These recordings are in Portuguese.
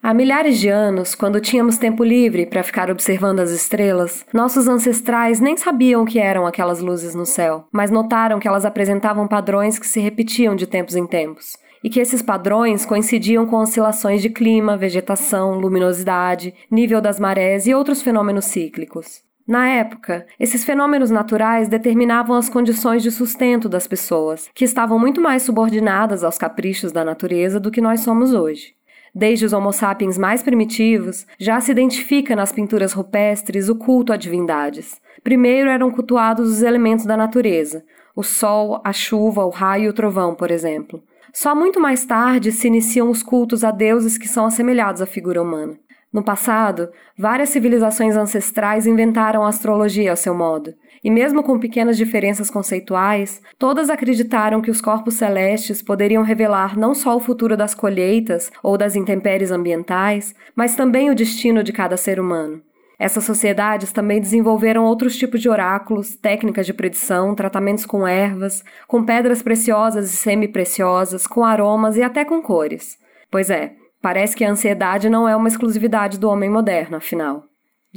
Há milhares de anos, quando tínhamos tempo livre para ficar observando as estrelas, nossos ancestrais nem sabiam o que eram aquelas luzes no céu, mas notaram que elas apresentavam padrões que se repetiam de tempos em tempos, e que esses padrões coincidiam com oscilações de clima, vegetação, luminosidade, nível das marés e outros fenômenos cíclicos. Na época, esses fenômenos naturais determinavam as condições de sustento das pessoas, que estavam muito mais subordinadas aos caprichos da natureza do que nós somos hoje. Desde os Homo sapiens mais primitivos, já se identifica nas pinturas rupestres o culto a divindades. Primeiro eram cultuados os elementos da natureza, o sol, a chuva, o raio e o trovão, por exemplo. Só muito mais tarde se iniciam os cultos a deuses que são assemelhados à figura humana. No passado, várias civilizações ancestrais inventaram a astrologia ao seu modo, e mesmo com pequenas diferenças conceituais, todas acreditaram que os corpos celestes poderiam revelar não só o futuro das colheitas ou das intempéries ambientais, mas também o destino de cada ser humano. Essas sociedades também desenvolveram outros tipos de oráculos, técnicas de predição, tratamentos com ervas, com pedras preciosas e semi-preciosas, com aromas e até com cores. Pois é, Parece que a ansiedade não é uma exclusividade do homem moderno, afinal.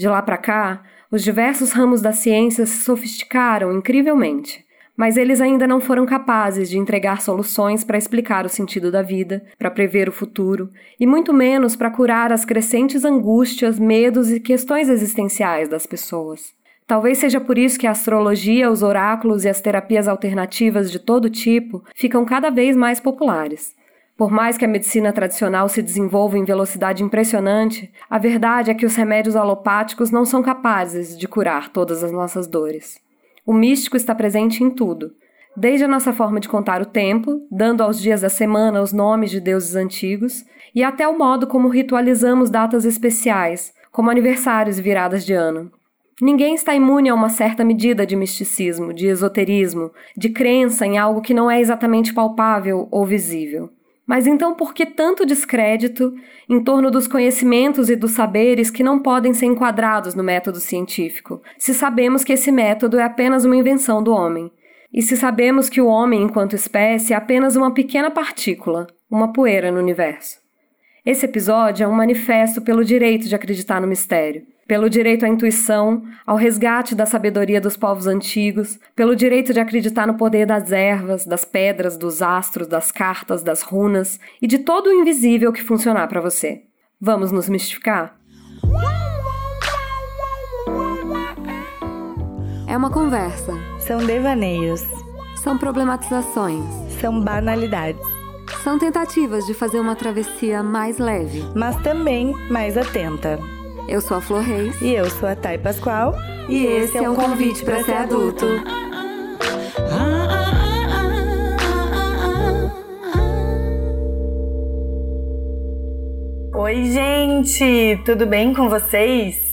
De lá para cá, os diversos ramos da ciência se sofisticaram incrivelmente, mas eles ainda não foram capazes de entregar soluções para explicar o sentido da vida, para prever o futuro, e muito menos para curar as crescentes angústias, medos e questões existenciais das pessoas. Talvez seja por isso que a astrologia, os oráculos e as terapias alternativas de todo tipo ficam cada vez mais populares. Por mais que a medicina tradicional se desenvolva em velocidade impressionante, a verdade é que os remédios alopáticos não são capazes de curar todas as nossas dores. O místico está presente em tudo, desde a nossa forma de contar o tempo, dando aos dias da semana os nomes de deuses antigos, e até o modo como ritualizamos datas especiais, como aniversários e viradas de ano. Ninguém está imune a uma certa medida de misticismo, de esoterismo, de crença em algo que não é exatamente palpável ou visível. Mas então por que tanto descrédito em torno dos conhecimentos e dos saberes que não podem ser enquadrados no método científico, se sabemos que esse método é apenas uma invenção do homem? E se sabemos que o homem, enquanto espécie, é apenas uma pequena partícula, uma poeira no universo? Esse episódio é um manifesto pelo direito de acreditar no mistério, pelo direito à intuição, ao resgate da sabedoria dos povos antigos, pelo direito de acreditar no poder das ervas, das pedras, dos astros, das cartas, das runas e de todo o invisível que funcionar para você. Vamos nos mistificar? É uma conversa. São devaneios. São problematizações. São banalidades. São tentativas de fazer uma travessia mais leve, mas também mais atenta. Eu sou a Flor Reis. E eu sou a Thay Pascoal. E, esse é um convite para ser adulto. Oi, gente! Tudo bem com vocês?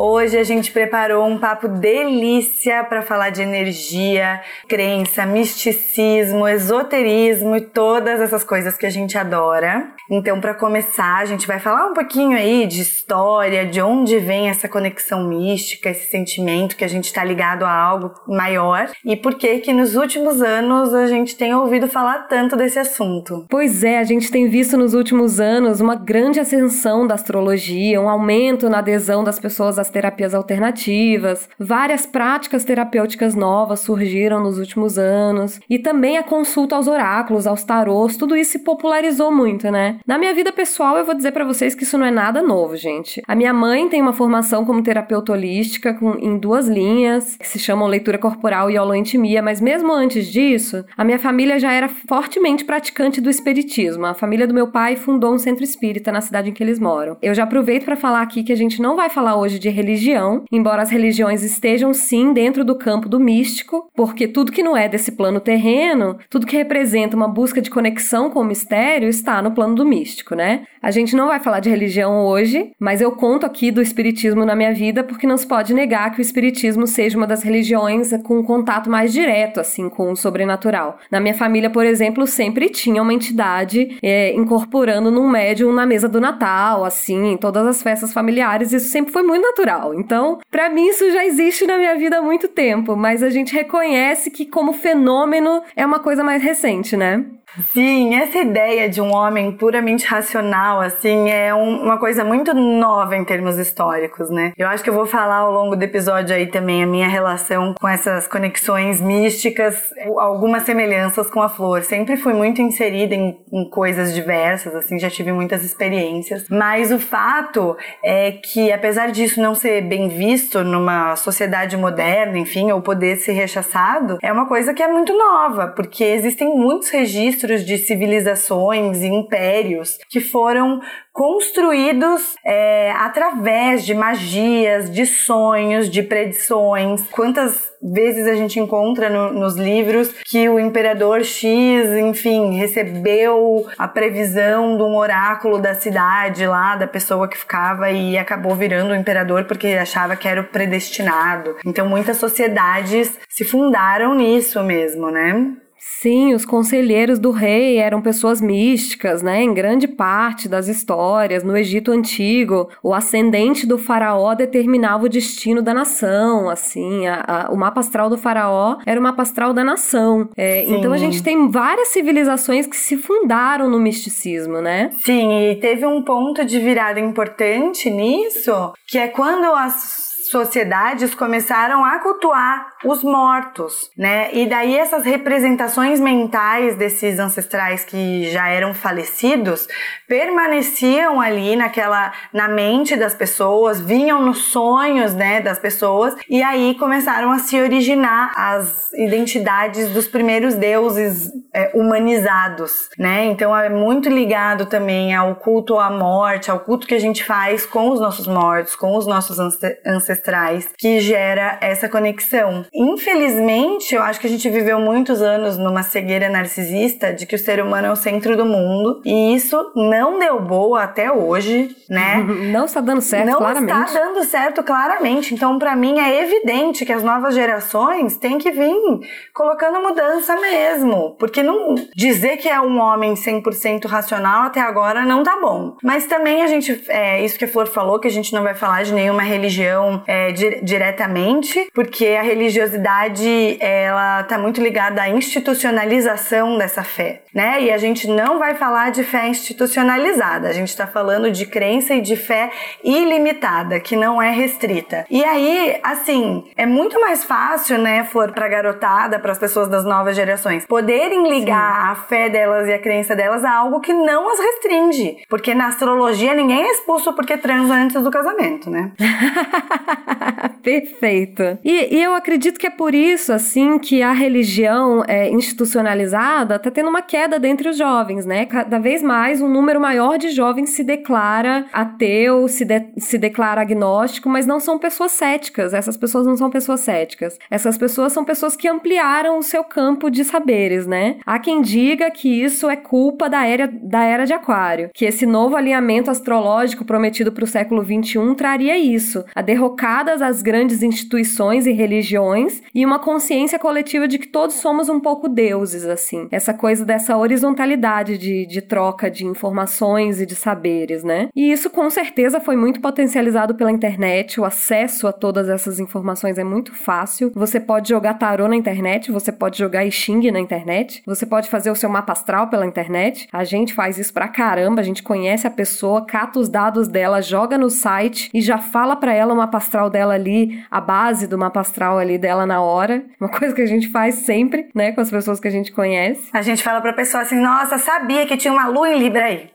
Hoje a gente preparou um papo delícia para falar de energia, crença, misticismo, esoterismo e todas essas coisas que a gente adora. Então, para começar, a gente vai falar um pouquinho aí de história, de onde vem essa conexão mística, esse sentimento que a gente está ligado a algo maior e por que que nos últimos anos a gente tem ouvido falar tanto desse assunto. Pois é, a gente tem visto nos últimos anos uma grande ascensão da astrologia, um aumento na adesão das pessoas às terapias alternativas, várias práticas terapêuticas novas surgiram nos últimos anos, e também a consulta aos oráculos, aos tarôs, tudo isso se popularizou muito, né? Na minha vida pessoal, eu vou dizer para vocês que isso não é nada novo, gente. A minha mãe tem uma formação como terapeuta holística com, em duas linhas, que se chamam leitura corporal e holoentimia, mas mesmo antes disso, a minha família já era fortemente praticante do espiritismo. A família do meu pai fundou um centro espírita na cidade em que eles moram. Eu já aproveito para falar aqui que a gente não vai falar hoje de religião, embora as religiões estejam sim dentro do campo do místico, porque tudo que não é desse plano terreno, tudo que representa uma busca de conexão com o mistério está no plano do místico, né? A gente não vai falar de religião hoje, mas eu conto aqui do espiritismo na minha vida porque não se pode negar que o espiritismo seja uma das religiões com um contato mais direto assim com o sobrenatural. Na minha família, por exemplo, sempre tinha uma entidade é, incorporando num médium na mesa do Natal, assim, em todas as festas familiares. Isso sempre foi muito natural. Então, para mim isso já existe na minha vida há muito tempo, mas a gente reconhece que como fenômeno é uma coisa mais recente, né? Sim, essa ideia de um homem puramente racional, assim, é um, uma coisa muito nova em termos históricos, né? Eu acho que eu vou falar ao longo do episódio aí também a minha relação com essas conexões místicas, algumas semelhanças com a flor. Sempre fui muito inserida em, em coisas diversas, assim, já tive muitas experiências. Mas o fato é que, apesar disso não ser bem visto numa sociedade moderna, enfim, ou poder ser rechaçado, é uma coisa que é muito nova, porque existem muitos registros de civilizações e impérios que foram construídos é, através de magias, de sonhos, de predições. Quantas vezes a gente encontra no, nos livros que o imperador X, enfim, recebeu a previsão de um oráculo da cidade lá, da pessoa que ficava e acabou virando o imperador porque achava que era o predestinado. Então muitas sociedades se fundaram nisso mesmo, né? Sim, os conselheiros do rei eram pessoas místicas, né? Em grande parte das histórias, no Egito Antigo, o ascendente do faraó determinava o destino da nação, assim, a, a, o mapa astral do faraó era o mapa astral da nação. É, então a gente tem várias civilizações que se fundaram no misticismo, né? Sim, e teve um ponto de virada importante nisso, que é quando as sociedades começaram a cultuar os mortos, né? E daí essas representações mentais desses ancestrais que já eram falecidos permaneciam ali naquela na mente das pessoas, vinham nos sonhos, né, das pessoas, e aí começaram a se originar as identidades dos primeiros deuses é, humanizados, né? Então é muito ligado também ao culto à morte, ao culto que a gente faz com os nossos mortos, com os nossos ancestrais ancestrais que gera essa conexão. Infelizmente, eu acho que a gente viveu muitos anos numa cegueira narcisista de que o ser humano é o centro do mundo e isso não deu boa até hoje, né? Não está dando certo, não claramente. Não está dando certo, claramente. Então, para mim, é evidente que as novas gerações têm que vir colocando mudança mesmo. Porque não dizer que é um homem 100% racional até agora não tá bom. Mas também a gente, é isso que a Flor falou, que a gente não vai falar de nenhuma religião é, di diretamente, porque a religiosidade ela está muito ligada à institucionalização dessa fé, né? E a gente não vai falar de fé institucionalizada, a gente está falando de crença e de fé ilimitada, que não é restrita. E aí, assim, é muito mais fácil, né, Flor, para garotada, para as pessoas das novas gerações, poderem ligar Sim. a fé delas e a crença delas a algo que não as restringe, porque na astrologia ninguém é expulso porque transa antes do casamento, né? Perfeito. E, e, eu acredito que é por isso, assim, que a religião é, institucionalizada está tendo uma queda dentre os jovens, né? Cada vez mais um número maior de jovens se declara ateu, se, de, se declara agnóstico, mas não são pessoas céticas. Essas pessoas não são pessoas céticas. Essas pessoas são pessoas que ampliaram o seu campo de saberes, né? Há quem diga que isso é culpa da era, da era de Aquário, que esse novo alinhamento astrológico prometido para o século XXI traria isso, a derrocadas as grandes instituições e religiões e uma consciência coletiva de que todos somos um pouco deuses, assim. Essa coisa dessa horizontalidade de, de troca de informações e de saberes, né? E isso com certeza foi muito potencializado pela internet, o acesso a todas essas informações é muito fácil. Você pode jogar tarô na internet, você pode jogar I Ching na internet, você pode fazer o seu mapa astral pela internet. A gente faz isso pra caramba, a gente conhece a pessoa, cata os dados dela, joga no site e já fala para ela mapa astral dela ali, a base do mapa astral ali dela na hora. Uma coisa que a gente faz sempre, né, com as pessoas que a gente conhece. A gente fala pra pessoa assim: nossa, sabia que tinha uma lua em Libra aí.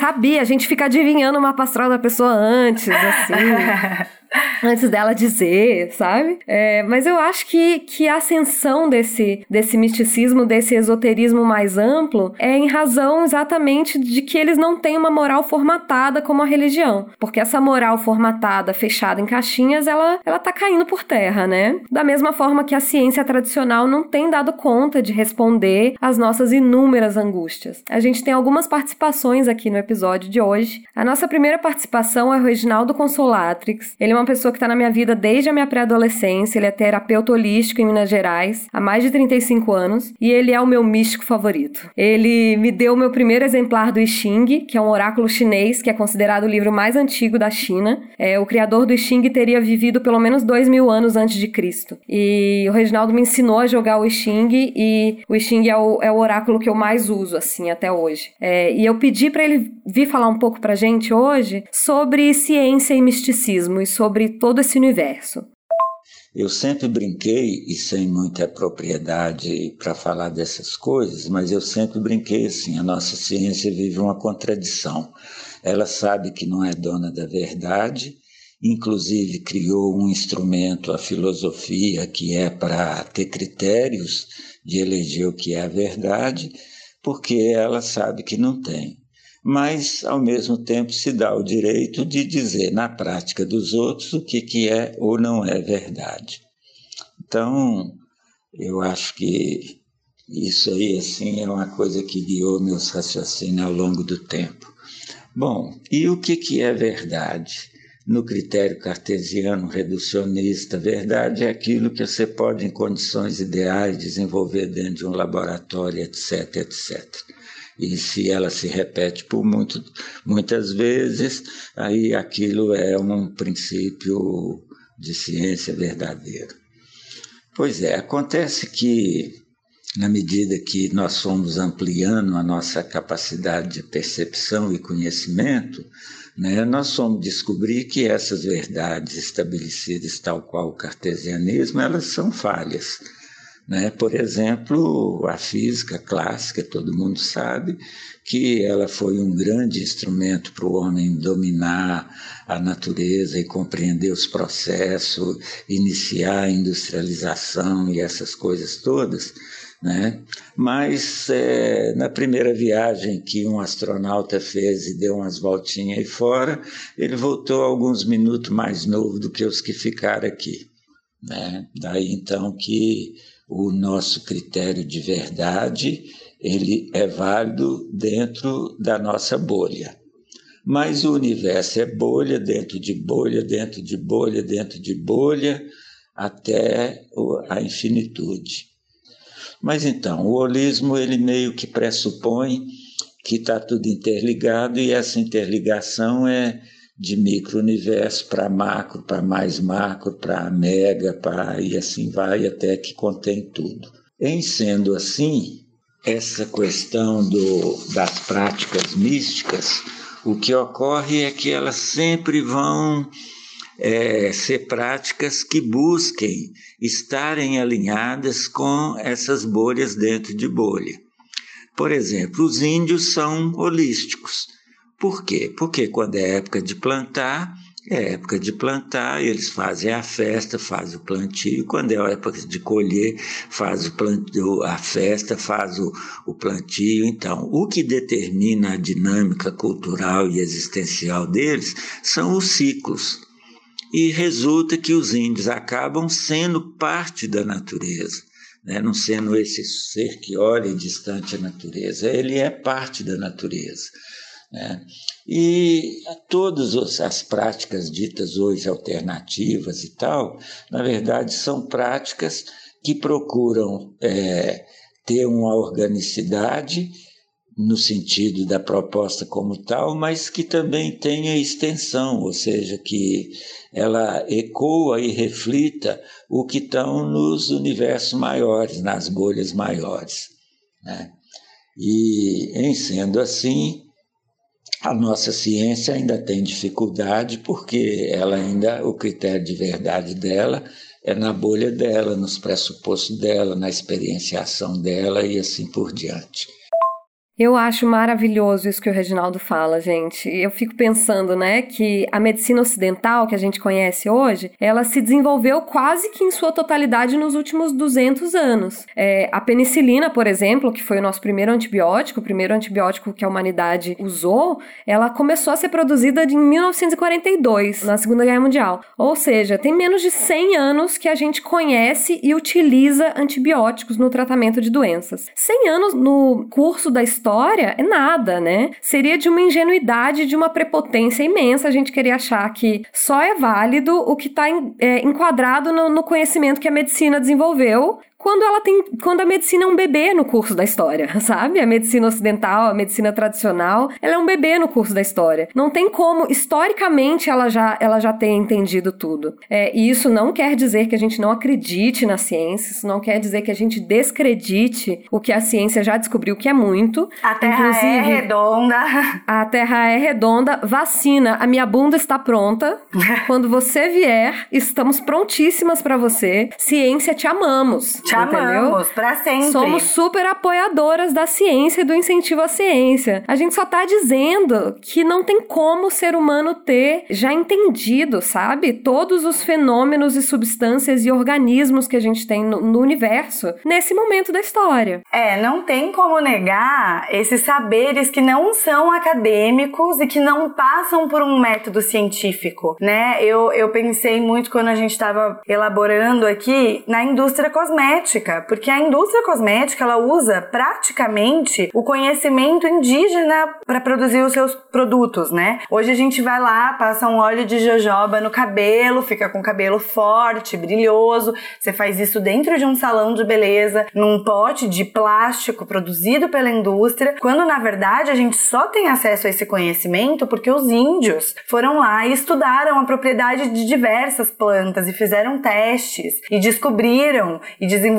sabia, a gente fica adivinhando o mapa astral da pessoa antes, assim. antes dela dizer, sabe? É, mas eu acho que, que a ascensão desse, desse misticismo, desse esoterismo mais amplo, é em razão exatamente de que eles não têm uma moral formatada como a religião. Porque essa moral formatada, fechada em caixinhas, ela, ela tá caindo por terra, né? Da mesma forma que a ciência tradicional não tem dado conta de responder às nossas inúmeras angústias. A gente tem algumas participações aqui no episódio de hoje. A nossa primeira participação é o Reginaldo Consolatrix. Ele é uma pessoa que está na minha vida desde a minha pré-adolescência. Ele é terapeuta holístico em Minas Gerais há mais de 35 anos e ele é o meu místico favorito. Ele me deu o meu primeiro exemplar do I Ching, que é um oráculo chinês que é considerado o livro mais antigo da China. É, o criador do I Ching teria vivido pelo menos dois mil anos antes de Cristo. E o Reginaldo me ensinou a jogar o Xing e o Xing é o, é o oráculo que eu mais uso, assim, até hoje. É, e eu pedi para ele vir falar um pouco pra gente hoje sobre ciência e misticismo e sobre todo esse universo. Eu sempre brinquei, e sem muita propriedade para falar dessas coisas, mas eu sempre brinquei assim: a nossa ciência vive uma contradição. Ela sabe que não é dona da verdade, inclusive criou um instrumento, a filosofia, que é para ter critérios de eleger o que é a verdade, porque ela sabe que não tem mas ao mesmo tempo se dá o direito de dizer na prática dos outros o que, que é ou não é verdade. Então, eu acho que isso aí assim é uma coisa que guiou meus raciocínios ao longo do tempo. Bom, e o que, que é verdade? No critério cartesiano reducionista, verdade é aquilo que você pode, em condições ideais, desenvolver dentro de um laboratório, etc, etc e se ela se repete por muito, muitas vezes, aí aquilo é um princípio de ciência verdadeiro. Pois é, acontece que, na medida que nós fomos ampliando a nossa capacidade de percepção e conhecimento, né, nós fomos descobrir que essas verdades estabelecidas, tal qual o cartesianismo, elas são falhas né? Por exemplo, a física clássica, todo mundo sabe que ela foi um grande instrumento para o homem dominar a natureza e compreender os processos, iniciar a industrialização e essas coisas todas. Né? Mas é, na primeira viagem que um astronauta fez e deu umas voltinhas aí fora, ele voltou alguns minutos mais novo do que os que ficaram aqui. Né? Daí então que o nosso critério de verdade ele é válido dentro da nossa bolha. Mas o universo é bolha dentro de bolha, dentro de bolha, dentro de bolha, até a infinitude. Mas então, o holismo ele meio que pressupõe que está tudo interligado e essa interligação é de micro-universo para macro, para mais macro, para mega, para e assim vai até que contém tudo. Em sendo assim, essa questão do, das práticas místicas, o que ocorre é que elas sempre vão é, ser práticas que busquem estarem alinhadas com essas bolhas dentro de bolha. Por exemplo, os índios são holísticos por quê? Porque quando é época de plantar, é época de plantar, eles fazem a festa, fazem o plantio. Quando é época de colher, faz o plantio, a festa, faz o, o plantio. Então, o que determina a dinâmica cultural e existencial deles são os ciclos. E resulta que os índios acabam sendo parte da natureza. Né? Não sendo esse ser que olha distante a natureza, ele é parte da natureza. Né? E todas as práticas ditas hoje alternativas e tal, na verdade, são práticas que procuram é, ter uma organicidade no sentido da proposta como tal, mas que também tenha extensão, ou seja, que ela ecoa e reflita o que estão nos universos maiores, nas bolhas maiores. Né? E, em sendo assim, a nossa ciência ainda tem dificuldade porque ela ainda o critério de verdade dela é na bolha dela, nos pressupostos dela, na experienciação dela e assim por diante. Eu acho maravilhoso isso que o Reginaldo fala, gente. Eu fico pensando, né, que a medicina ocidental que a gente conhece hoje, ela se desenvolveu quase que em sua totalidade nos últimos 200 anos. É, a penicilina, por exemplo, que foi o nosso primeiro antibiótico, o primeiro antibiótico que a humanidade usou, ela começou a ser produzida em 1942, na Segunda Guerra Mundial. Ou seja, tem menos de 100 anos que a gente conhece e utiliza antibióticos no tratamento de doenças. 100 anos no curso da história história é nada, né? Seria de uma ingenuidade, de uma prepotência imensa a gente querer achar que só é válido o que está é, enquadrado no, no conhecimento que a medicina desenvolveu quando ela tem. quando a medicina é um bebê no curso da história, sabe? A medicina ocidental, a medicina tradicional, ela é um bebê no curso da história. Não tem como, historicamente, ela já, ela já ter entendido tudo. É, e isso não quer dizer que a gente não acredite na ciência, isso não quer dizer que a gente descredite o que a ciência já descobriu, que é muito. A Terra é redonda. A Terra é redonda. Vacina, a minha bunda está pronta. Quando você vier, estamos prontíssimas para você. Ciência, te amamos. Te entendeu? amamos, pra sempre. Somos super apoiadoras da ciência e do incentivo à ciência. A gente só tá dizendo que não tem como o ser humano ter já entendido, sabe? Todos os fenômenos e substâncias e organismos que a gente tem no, no universo nesse momento da história. É, não tem como negar esses saberes que não são acadêmicos e que não passam por um método científico, né? Eu, eu pensei muito quando a gente estava elaborando aqui na indústria cosmética, porque a indústria cosmética ela usa praticamente o conhecimento indígena para produzir os seus produtos, né? Hoje a gente vai lá, passa um óleo de jojoba no cabelo, fica com o cabelo forte, brilhoso. Você faz isso dentro de um salão de beleza, num pote de plástico produzido pela indústria, quando na verdade a gente só tem acesso a esse conhecimento porque os índios foram lá e estudaram a propriedade de diversas plantas e fizeram testes e descobriram e desenvolveram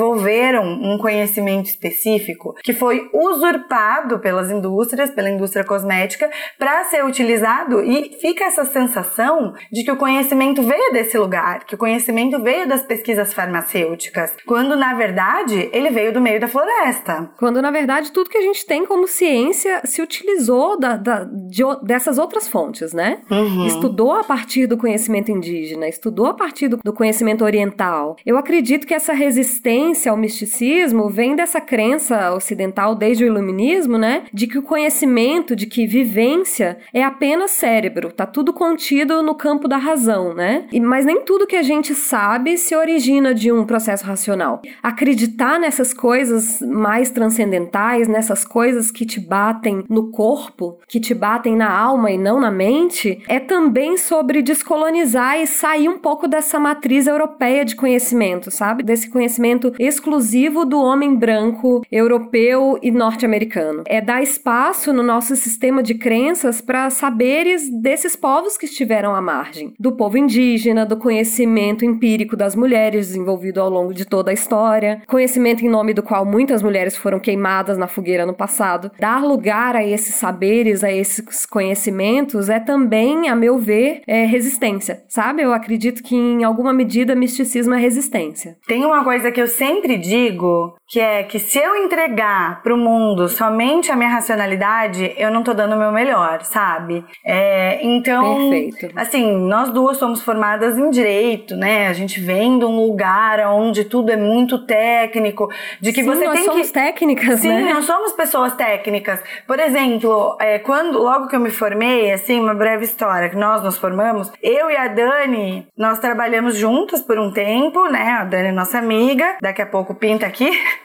um conhecimento específico que foi usurpado pelas indústrias, pela indústria cosmética, para ser utilizado e fica essa sensação de que o conhecimento veio desse lugar, que o conhecimento veio das pesquisas farmacêuticas, quando na verdade ele veio do meio da floresta. Quando na verdade tudo que a gente tem como ciência se utilizou da, da de, dessas outras fontes, né? Uhum. Estudou a partir do conhecimento indígena, estudou a partir do, do conhecimento oriental. Eu acredito que essa resistência ao misticismo vem dessa crença ocidental desde o iluminismo, né? De que o conhecimento, de que vivência é apenas cérebro, tá tudo contido no campo da razão, né? E, mas nem tudo que a gente sabe se origina de um processo racional. Acreditar nessas coisas mais transcendentais, nessas coisas que te batem no corpo, que te batem na alma e não na mente, é também sobre descolonizar e sair um pouco dessa matriz europeia de conhecimento, sabe? Desse conhecimento exclusivo do homem branco, europeu e norte-americano. É dar espaço no nosso sistema de crenças para saberes desses povos que estiveram à margem, do povo indígena, do conhecimento empírico das mulheres desenvolvido ao longo de toda a história, conhecimento em nome do qual muitas mulheres foram queimadas na fogueira no passado. Dar lugar a esses saberes, a esses conhecimentos é também, a meu ver, é resistência, sabe? Eu acredito que em alguma medida misticismo é resistência. Tem uma coisa que eu sempre digo, que é que se eu entregar para o mundo somente a minha racionalidade, eu não tô dando o meu melhor, sabe? É, então, Perfeito. assim, nós duas somos formadas em direito, né? A gente vem de um lugar onde tudo é muito técnico, de que Sim, você nós tem somos que técnicas, Sim, né? nós somos pessoas técnicas. Por exemplo, é, quando logo que eu me formei, assim, uma breve história, que nós nos formamos, eu e a Dani, nós trabalhamos juntas por um tempo, né? A Dani é nossa amiga, daqui a pouco pinta aqui.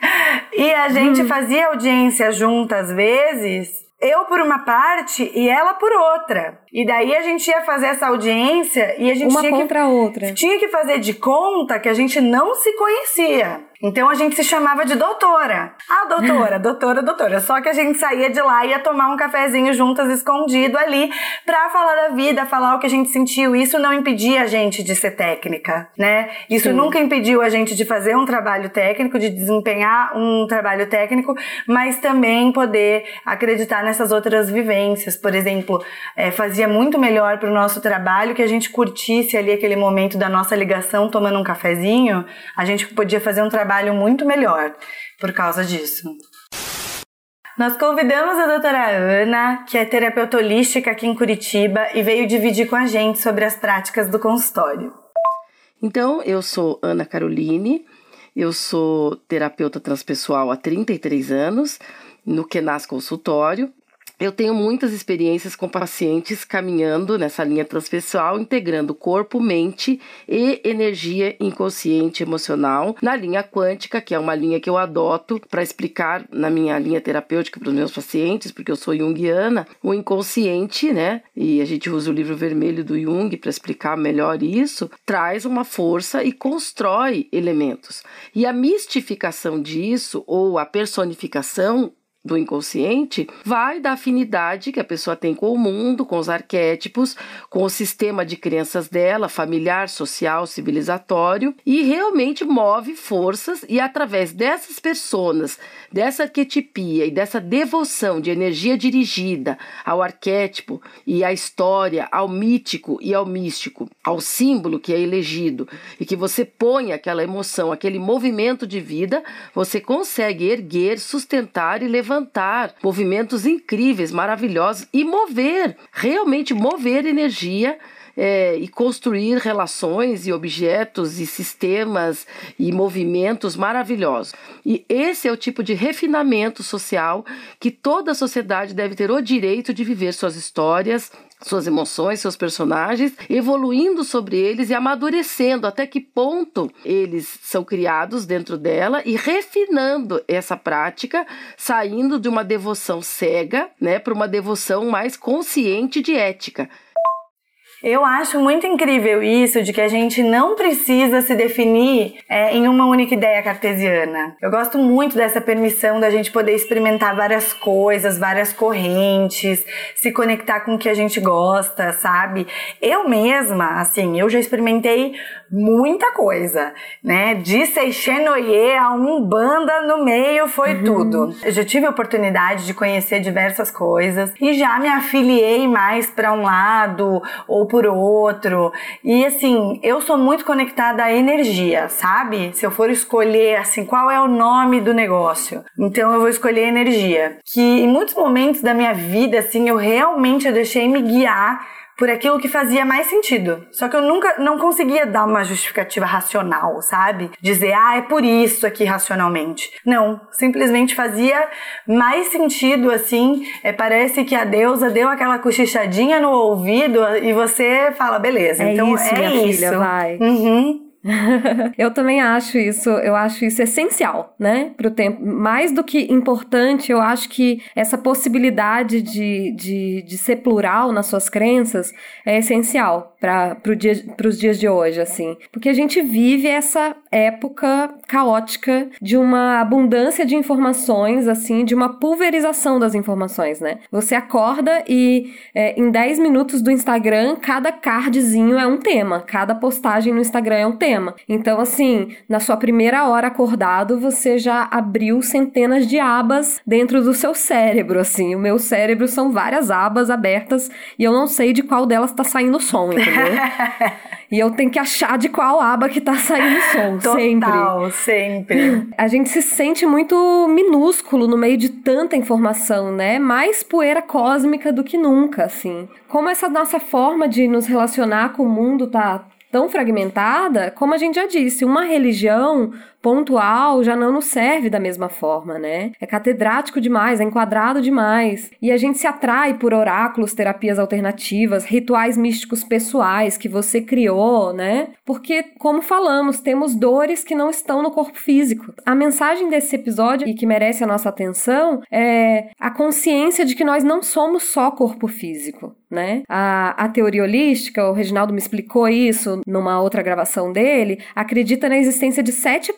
E a gente hum. fazia audiência juntas às vezes eu por uma parte e ela por outra. E daí a gente ia fazer essa audiência e a gente uma tinha contra que, a outra. tinha que fazer de conta que a gente não se conhecia. Então a gente se chamava de doutora. Ah, doutora, doutora, doutora. Só que a gente saía de lá e ia tomar um cafezinho juntas, escondido ali, pra falar da vida, falar o que a gente sentiu. Isso não impedia a gente de ser técnica, né? Isso Sim. nunca impediu a gente de fazer um trabalho técnico, de desempenhar um trabalho técnico, mas também poder acreditar nessas outras vivências. Por exemplo, é, fazia muito melhor pro nosso trabalho que a gente curtisse ali aquele momento da nossa ligação tomando um cafezinho. A gente podia fazer um trabalho muito melhor por causa disso. Nós convidamos a doutora Ana, que é terapeuta holística aqui em Curitiba, e veio dividir com a gente sobre as práticas do consultório. Então, eu sou Ana Caroline, eu sou terapeuta transpessoal há 33 anos, no Kenas Consultório, eu tenho muitas experiências com pacientes caminhando nessa linha transpessoal, integrando corpo, mente e energia inconsciente emocional na linha quântica, que é uma linha que eu adoto para explicar na minha linha terapêutica para os meus pacientes, porque eu sou junguiana, o inconsciente, né? E a gente usa o livro vermelho do Jung para explicar melhor isso, traz uma força e constrói elementos. E a mistificação disso ou a personificação do inconsciente vai da afinidade que a pessoa tem com o mundo, com os arquétipos, com o sistema de crenças dela, familiar, social, civilizatório, e realmente move forças e através dessas pessoas, dessa arquetipia e dessa devoção de energia dirigida ao arquétipo e à história, ao mítico e ao místico, ao símbolo que é elegido e que você põe aquela emoção, aquele movimento de vida, você consegue erguer, sustentar e levar levantar movimentos incríveis, maravilhosos e mover, realmente mover energia é, e construir relações e objetos e sistemas e movimentos maravilhosos. E esse é o tipo de refinamento social que toda sociedade deve ter o direito de viver suas histórias, suas emoções, seus personagens, evoluindo sobre eles e amadurecendo até que ponto eles são criados dentro dela e refinando essa prática, saindo de uma devoção cega, né, para uma devoção mais consciente de ética. Eu acho muito incrível isso de que a gente não precisa se definir é, em uma única ideia cartesiana. Eu gosto muito dessa permissão da gente poder experimentar várias coisas, várias correntes, se conectar com o que a gente gosta, sabe? Eu mesma, assim, eu já experimentei muita coisa, né? De Seixenoye a Umbanda no meio foi uhum. tudo. Eu já tive a oportunidade de conhecer diversas coisas e já me afiliei mais para um lado ou por outro. E assim, eu sou muito conectada à energia, sabe? Se eu for escolher assim, qual é o nome do negócio, então eu vou escolher energia. Que em muitos momentos da minha vida, assim, eu realmente eu deixei me guiar por aquilo que fazia mais sentido. Só que eu nunca não conseguia dar uma justificativa racional, sabe? Dizer, ah, é por isso aqui racionalmente. Não, simplesmente fazia mais sentido assim. É, parece que a deusa deu aquela cochichadinha no ouvido e você fala, beleza, é então isso, é minha isso. Filha, vai. Uhum. eu também acho isso, eu acho isso essencial, né, para o tempo. Mais do que importante, eu acho que essa possibilidade de, de, de ser plural nas suas crenças é essencial para pro dia, os dias de hoje, assim. Porque a gente vive essa época caótica de uma abundância de informações, assim, de uma pulverização das informações, né? Você acorda e é, em 10 minutos do Instagram, cada cardzinho é um tema, cada postagem no Instagram é um tema. Então, assim, na sua primeira hora acordado, você já abriu centenas de abas dentro do seu cérebro, assim. O meu cérebro são várias abas abertas e eu não sei de qual delas tá saindo som, entendeu? e eu tenho que achar de qual aba que tá saindo som, Total, sempre. sempre. A gente se sente muito minúsculo no meio de tanta informação, né? Mais poeira cósmica do que nunca, assim. Como essa nossa forma de nos relacionar com o mundo tá tão fragmentada, como a gente já disse, uma religião pontual já não nos serve da mesma forma, né? É catedrático demais, é enquadrado demais. E a gente se atrai por oráculos, terapias alternativas, rituais místicos pessoais que você criou, né? Porque, como falamos, temos dores que não estão no corpo físico. A mensagem desse episódio e que merece a nossa atenção é a consciência de que nós não somos só corpo físico. Né? A, a teoria holística, o Reginaldo me explicou isso numa outra gravação dele, acredita na existência de sete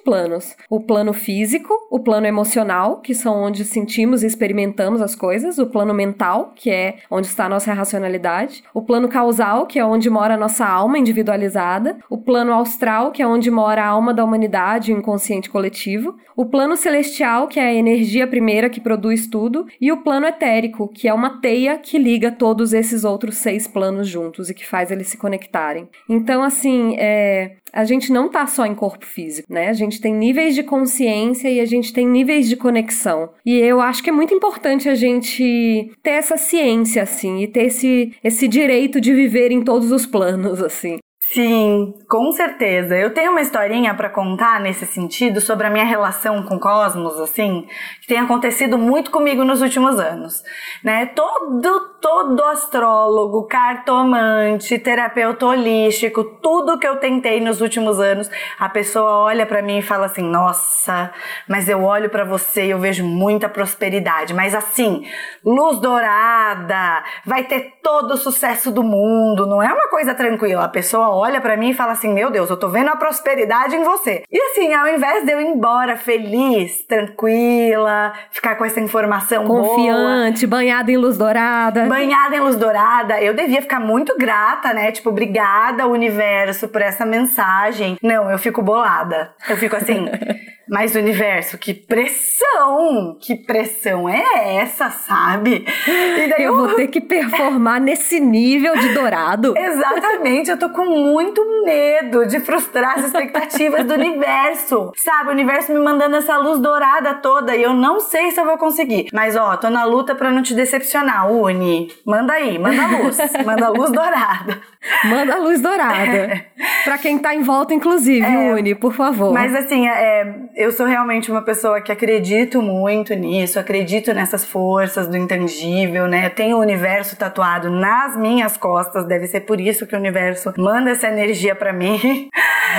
o plano físico, o plano emocional, que são onde sentimos e experimentamos as coisas, o plano mental, que é onde está a nossa racionalidade, o plano causal, que é onde mora a nossa alma individualizada, o plano austral, que é onde mora a alma da humanidade, o inconsciente coletivo, o plano celestial, que é a energia primeira que produz tudo, e o plano etérico, que é uma teia que liga todos esses outros seis planos juntos e que faz eles se conectarem. Então, assim, é, a gente não tá só em corpo físico, né? A gente tem níveis de consciência e a gente tem níveis de conexão. E eu acho que é muito importante a gente ter essa ciência, assim, e ter esse, esse direito de viver em todos os planos, assim. Sim, com certeza. Eu tenho uma historinha para contar nesse sentido sobre a minha relação com o cosmos, assim, que tem acontecido muito comigo nos últimos anos, né? Todo todo astrólogo, cartomante, terapeuta holístico, tudo que eu tentei nos últimos anos, a pessoa olha para mim e fala assim: "Nossa, mas eu olho para você e eu vejo muita prosperidade, mas assim, luz dourada, vai ter todo o sucesso do mundo, não é uma coisa tranquila". A pessoa olha para mim e fala assim: "Meu Deus, eu tô vendo a prosperidade em você". E assim, ao invés de eu ir embora feliz, tranquila, ficar com essa informação confiante, boa, banhada em luz dourada, banhada em luz dourada, eu devia ficar muito grata, né? Tipo, obrigada universo por essa mensagem. Não, eu fico bolada. Eu fico assim, Mas universo, que pressão! Que pressão é essa, sabe? E daí eu, vou ter que performar nesse nível de dourado. Exatamente, eu tô com muito medo de frustrar as expectativas do universo. Sabe, o universo me mandando essa luz dourada toda e eu não sei se eu vou conseguir. Mas ó, tô na luta para não te decepcionar, Uni. Manda aí, manda luz, manda luz dourada. Manda luz dourada. Para quem tá em volta, inclusive, é, Uni, por favor. Mas assim, é, eu sou realmente uma pessoa que acredito muito nisso, acredito nessas forças do intangível, né? Eu tenho o universo tatuado nas minhas costas, deve ser por isso que o universo manda essa energia para mim.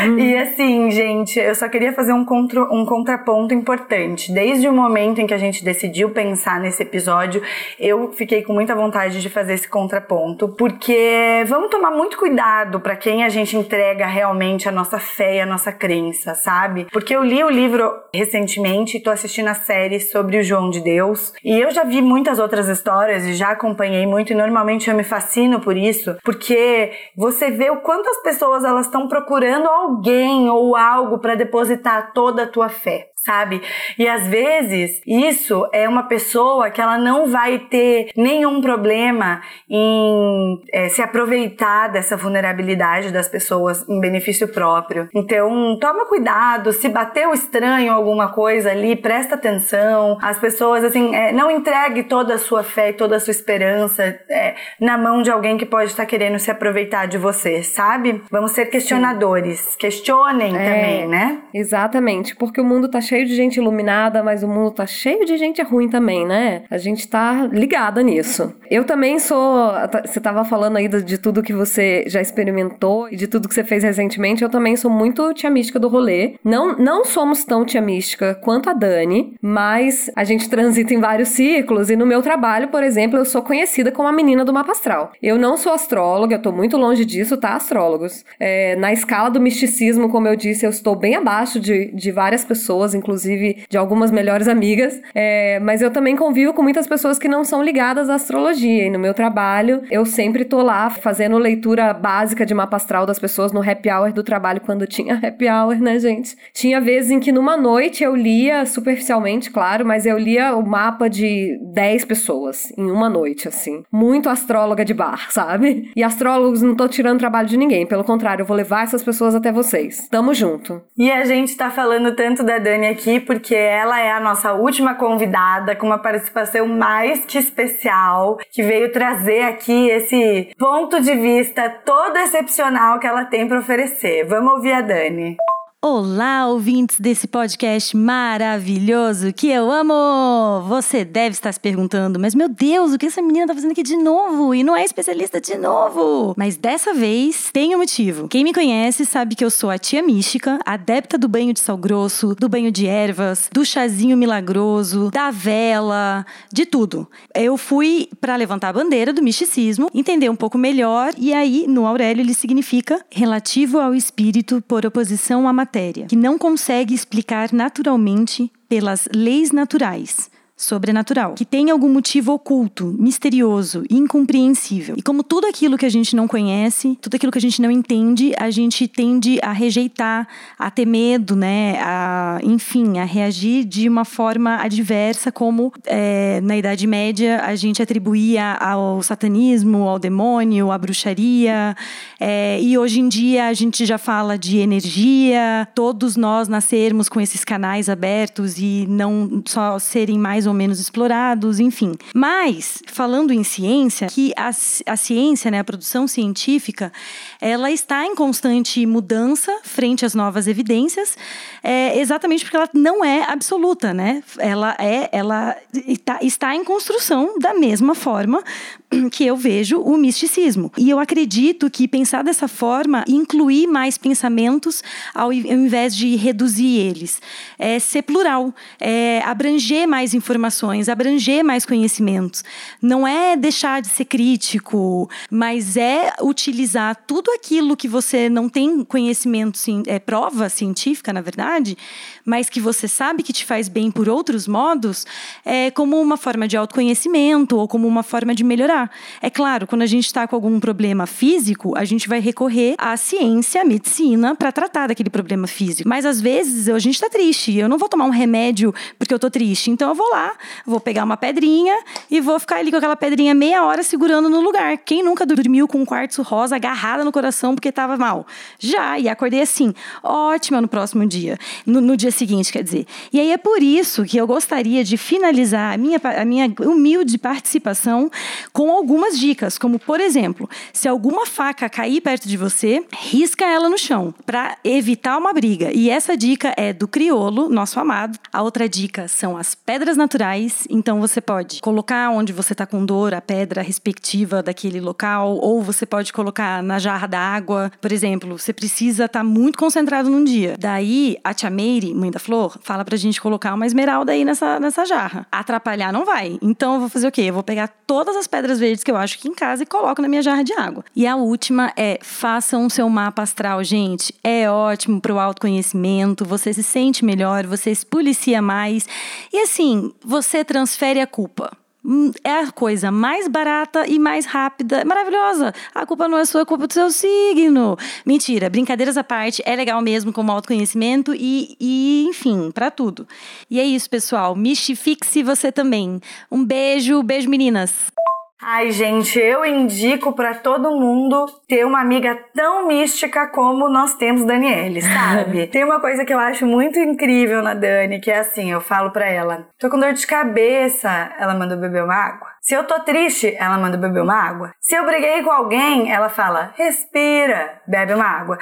Hum. E assim, gente, eu só queria fazer um, contra, um contraponto importante. Desde o momento em que a gente decidiu pensar nesse episódio, eu fiquei com muita vontade de fazer esse contraponto, porque vamos tomar muito cuidado para quem a gente entrega realmente a nossa fé e a nossa crença, sabe? Porque eu li o livro recentemente, estou assistindo a série sobre o João de Deus. E eu já vi muitas outras histórias e já acompanhei muito, e normalmente eu me fascino por isso, porque você vê o quanto as pessoas elas estão procurando alguém ou algo para depositar toda a tua fé sabe? E às vezes isso é uma pessoa que ela não vai ter nenhum problema em é, se aproveitar dessa vulnerabilidade das pessoas em benefício próprio. Então, toma cuidado, se bateu estranho alguma coisa ali, presta atenção. As pessoas, assim, é, não entregue toda a sua fé e toda a sua esperança é, na mão de alguém que pode estar querendo se aproveitar de você, sabe? Vamos ser questionadores. Questionem é, também, né? Exatamente, porque o mundo tá cheio de gente iluminada, mas o mundo tá cheio de gente ruim também, né? A gente tá ligada nisso. Eu também sou. Você tava falando aí de, de tudo que você já experimentou e de tudo que você fez recentemente. Eu também sou muito tia mística do rolê. Não, não somos tão tia mística quanto a Dani, mas a gente transita em vários ciclos e no meu trabalho, por exemplo, eu sou conhecida como a menina do mapa astral. Eu não sou astróloga, eu tô muito longe disso, tá, astrólogos? É, na escala do misticismo, como eu disse, eu estou bem abaixo de, de várias pessoas, inclusive de algumas melhores amigas, é, mas eu também convivo com muitas pessoas que não são ligadas à astrologia. E no meu trabalho, eu sempre tô lá fazendo leitura básica de mapa astral das pessoas no happy hour do trabalho, quando tinha happy hour, né, gente? Tinha vezes em que numa noite eu lia, superficialmente, claro, mas eu lia o mapa de 10 pessoas em uma noite, assim. Muito astróloga de bar, sabe? E astrólogos não tô tirando trabalho de ninguém, pelo contrário, eu vou levar essas pessoas até vocês. Tamo junto. E a gente tá falando tanto da Dani aqui porque ela é a nossa última convidada com uma participação mais que especial, que veio trazer aqui esse ponto de vista todo excepcional que ela tem para oferecer. Vamos ouvir a Dani. Olá, ouvintes desse podcast maravilhoso que eu amo! Você deve estar se perguntando, mas meu Deus, o que essa menina tá fazendo aqui de novo? E não é especialista de novo! Mas dessa vez tem um motivo. Quem me conhece sabe que eu sou a tia mística, adepta do banho de sal grosso, do banho de ervas, do chazinho milagroso, da vela, de tudo. Eu fui para levantar a bandeira do misticismo, entender um pouco melhor, e aí no Aurélio ele significa relativo ao espírito por oposição à matéria matéria, que não consegue explicar naturalmente pelas leis naturais sobrenatural, que tem algum motivo oculto, misterioso, incompreensível. E como tudo aquilo que a gente não conhece, tudo aquilo que a gente não entende, a gente tende a rejeitar, a ter medo, né? A, enfim, a reagir de uma forma adversa, como é, na Idade Média a gente atribuía ao satanismo, ao demônio, à bruxaria. É, e hoje em dia a gente já fala de energia, todos nós nascermos com esses canais abertos e não só serem mais ou ou menos explorados, enfim. Mas, falando em ciência, que a, a ciência, né, a produção científica, ela está em constante mudança frente às novas evidências, é, exatamente porque ela não é absoluta, né? Ela é, ela está, está em construção da mesma forma que eu vejo o misticismo. E eu acredito que pensar dessa forma, incluir mais pensamentos ao invés de reduzir eles, é ser plural, é abranger mais informações, abranger mais conhecimentos. Não é deixar de ser crítico, mas é utilizar tudo aquilo que você não tem conhecimento, é prova científica, na verdade, mas que você sabe que te faz bem por outros modos, é como uma forma de autoconhecimento ou como uma forma de melhorar. É claro, quando a gente está com algum problema físico, a gente vai recorrer à ciência, à medicina, para tratar daquele problema físico. Mas às vezes a gente está triste, eu não vou tomar um remédio porque eu tô triste. Então eu vou lá, vou pegar uma pedrinha e vou ficar ali com aquela pedrinha meia hora segurando no lugar. Quem nunca dormiu com um quartzo rosa agarrada no coração porque estava mal? Já, e acordei assim, ótima no próximo dia, no, no, dia seguinte, quer dizer. E aí é por isso que eu gostaria de finalizar a minha, a minha humilde participação com algumas dicas, como por exemplo, se alguma faca cair perto de você, risca ela no chão para evitar uma briga. E essa dica é do criolo, nosso amado. A outra dica são as pedras naturais. Então você pode colocar onde você está com dor a pedra respectiva daquele local, ou você pode colocar na jarra da água. Por exemplo, você precisa estar tá muito concentrado num dia. Daí a tia Meire, mãe da flor, fala pra gente colocar uma esmeralda aí nessa, nessa jarra. Atrapalhar não vai. Então eu vou fazer o quê? Eu vou pegar todas as pedras verdes que eu acho aqui em casa e coloco na minha jarra de água. E a última é façam o seu mapa astral, gente. É ótimo pro autoconhecimento, você se sente melhor, você se policia mais. E assim, você transfere a culpa hum, é a coisa mais barata e mais rápida, maravilhosa. A culpa não é sua, é culpa do seu signo. Mentira, brincadeiras à parte, é legal mesmo como autoconhecimento e, e enfim, para tudo. E é isso, pessoal. Mistifique-se você também. Um beijo, beijo meninas. Ai, gente, eu indico para todo mundo ter uma amiga tão mística como nós temos Daniele, sabe? Tem uma coisa que eu acho muito incrível na Dani, que é assim, eu falo para ela: "Tô com dor de cabeça", ela manda beber uma água. Se eu tô triste, ela manda beber uma água. Se eu briguei com alguém, ela fala: respira, bebe uma água.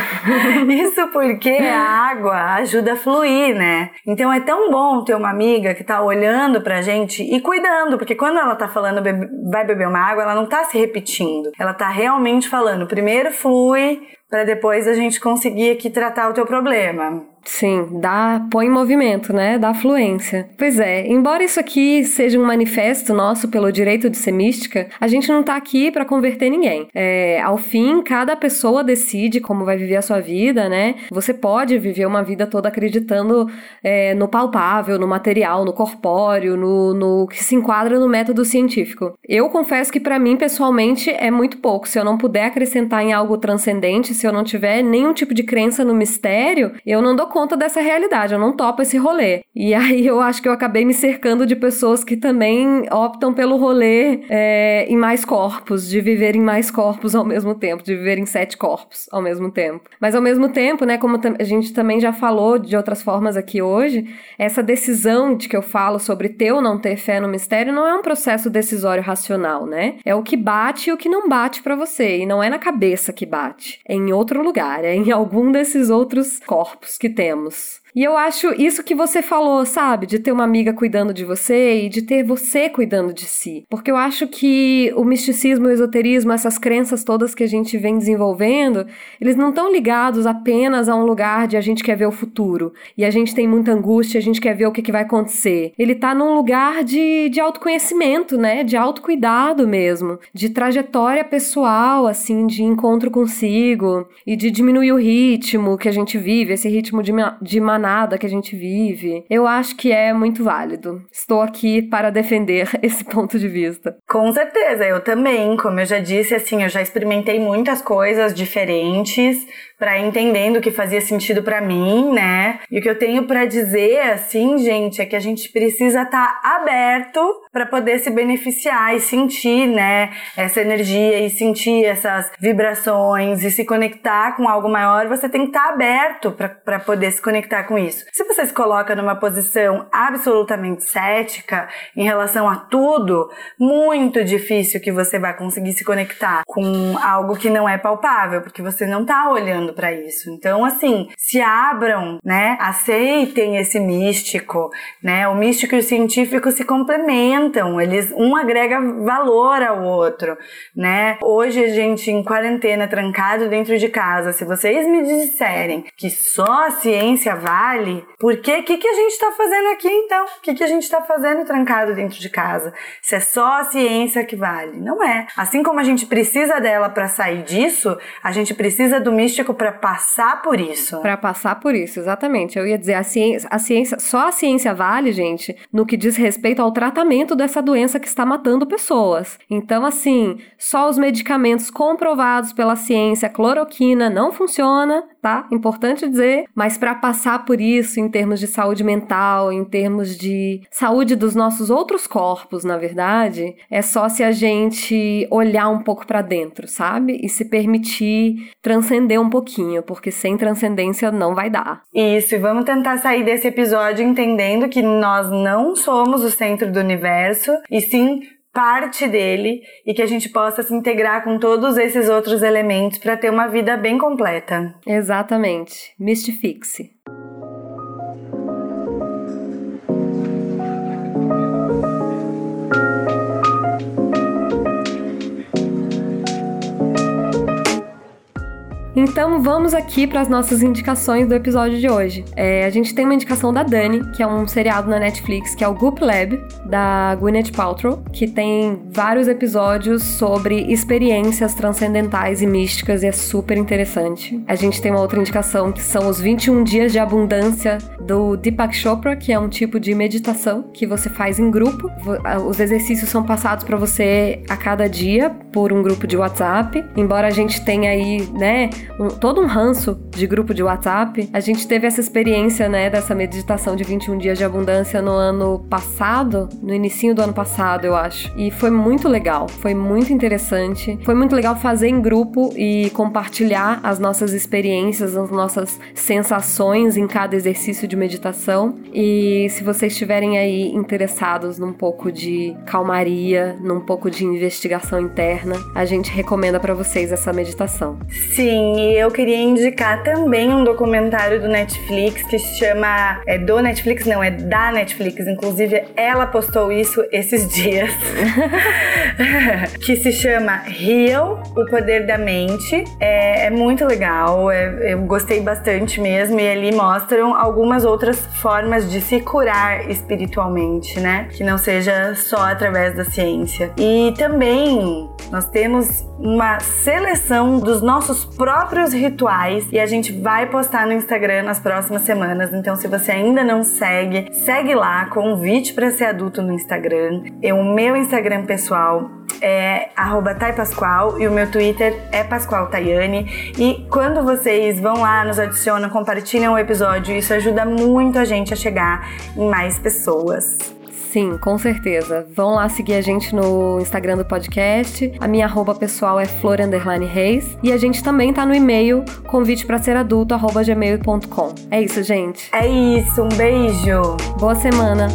Isso porque a água ajuda a fluir, né? Então é tão bom ter uma amiga que tá olhando pra gente e cuidando, porque quando ela tá falando vai beber uma água, ela não tá se repetindo. Ela tá realmente falando: primeiro flui, para depois a gente conseguir aqui tratar o teu problema. Sim, dá, põe em movimento, né? Dá fluência. Pois é, embora isso aqui seja um manifesto nosso pelo direito de ser mística, a gente não tá aqui para converter ninguém. É, ao fim, cada pessoa decide como vai viver a sua vida, né? Você pode viver uma vida toda acreditando é, no palpável, no material, no corpóreo, no, no que se enquadra no método científico. Eu confesso que para mim, pessoalmente, é muito pouco. Se eu não puder acrescentar em algo transcendente, se eu não tiver nenhum tipo de crença no mistério, eu não dou conta dessa realidade, eu não topo esse rolê. E aí eu acho que eu acabei me cercando de pessoas que também optam pelo rolê é, em mais corpos, de viver em mais corpos ao mesmo tempo, de viver em sete corpos ao mesmo tempo. Mas ao mesmo tempo, né, como a gente também já falou de outras formas aqui hoje, essa decisão de que eu falo sobre ter ou não ter fé no mistério não é um processo decisório racional, né? É o que bate e o que não bate para você, e não é na cabeça que bate, é em outro lugar, é em algum desses outros corpos que temos. E eu acho isso que você falou, sabe? De ter uma amiga cuidando de você e de ter você cuidando de si. Porque eu acho que o misticismo, o esoterismo, essas crenças todas que a gente vem desenvolvendo, eles não estão ligados apenas a um lugar de a gente quer ver o futuro. E a gente tem muita angústia, a gente quer ver o que, que vai acontecer. Ele tá num lugar de, de autoconhecimento, né? De autocuidado mesmo. De trajetória pessoal, assim, de encontro consigo. E de diminuir o ritmo que a gente vive, esse ritmo de, de manada danada que a gente vive. Eu acho que é muito válido. Estou aqui para defender esse ponto de vista. Com certeza, eu também. Como eu já disse, assim, eu já experimentei muitas coisas diferentes para entendendo o que fazia sentido para mim, né? E o que eu tenho para dizer, assim, gente, é que a gente precisa estar tá aberto para poder se beneficiar e sentir, né, essa energia e sentir essas vibrações e se conectar com algo maior. Você tem que estar tá aberto para poder se conectar com isso? Se você se coloca numa posição absolutamente cética em relação a tudo, muito difícil que você vai conseguir se conectar com algo que não é palpável, porque você não tá olhando para isso. Então, assim, se abram, né? Aceitem esse místico, né? O místico e o científico se complementam, eles um agrega valor ao outro, né? Hoje a gente em quarentena trancado dentro de casa, se vocês me disserem que só a ciência vale, por que que, que a gente está fazendo aqui então? O que, que a gente está fazendo trancado dentro de casa? Se é só a ciência que vale. Não é. Assim como a gente precisa dela para sair disso, a gente precisa do místico para passar por isso. Para passar por isso, exatamente. Eu ia dizer, a ciência, a ciência, só a ciência vale, gente, no que diz respeito ao tratamento dessa doença que está matando pessoas. Então, assim, só os medicamentos comprovados pela ciência, cloroquina, não funciona, tá? Importante dizer, mas para passar por isso em termos de saúde mental, em termos de saúde dos nossos outros corpos, na verdade, é só se a gente olhar um pouco para dentro, sabe? E se permitir transcender um pouquinho, porque sem transcendência não vai dar. Isso, e vamos tentar sair desse episódio entendendo que nós não somos o centro do universo, e sim parte dele e que a gente possa se integrar com todos esses outros elementos para ter uma vida bem completa. Exatamente. Mistifique-se. Então vamos aqui para as nossas indicações do episódio de hoje. É, a gente tem uma indicação da Dani, que é um seriado na Netflix, que é o Goop Lab, da Gwyneth Paltrow, que tem vários episódios sobre experiências transcendentais e místicas e é super interessante. A gente tem uma outra indicação que são os 21 dias de abundância do Deepak Chopra, que é um tipo de meditação que você faz em grupo. Os exercícios são passados para você a cada dia por um grupo de WhatsApp. Embora a gente tenha aí, né, um, todo um ranço de grupo de WhatsApp. A gente teve essa experiência, né, dessa meditação de 21 dias de abundância no ano passado, no início do ano passado, eu acho. E foi muito legal, foi muito interessante. Foi muito legal fazer em grupo e compartilhar as nossas experiências, as nossas sensações em cada exercício de meditação. E se vocês estiverem aí interessados num pouco de calmaria, num pouco de investigação interna, a gente recomenda para vocês essa meditação. Sim, e eu queria indicar também um documentário do Netflix que se chama. É do Netflix, não, é da Netflix. Inclusive, ela postou isso esses dias. que se chama Heal, o Poder da Mente. É, é muito legal, é, eu gostei bastante mesmo. E ali mostram algumas outras formas de se curar espiritualmente, né? Que não seja só através da ciência. E também nós temos uma seleção dos nossos próprios rituais e a gente vai postar no Instagram nas próximas semanas. Então, se você ainda não segue, segue lá, convite para ser adulto no Instagram. E o meu Instagram pessoal é @taipasqual e o meu Twitter é Pascoal Tayane. E quando vocês vão lá, nos adicionam, compartilham o episódio, isso ajuda muito a gente a chegar em mais pessoas. Sim, com certeza. Vão lá seguir a gente no Instagram do podcast. A minha arroba pessoal é flor reis. E a gente também tá no e-mail convite para ser adulto arroba gmail.com. É isso, gente. É isso, um beijo. Boa semana.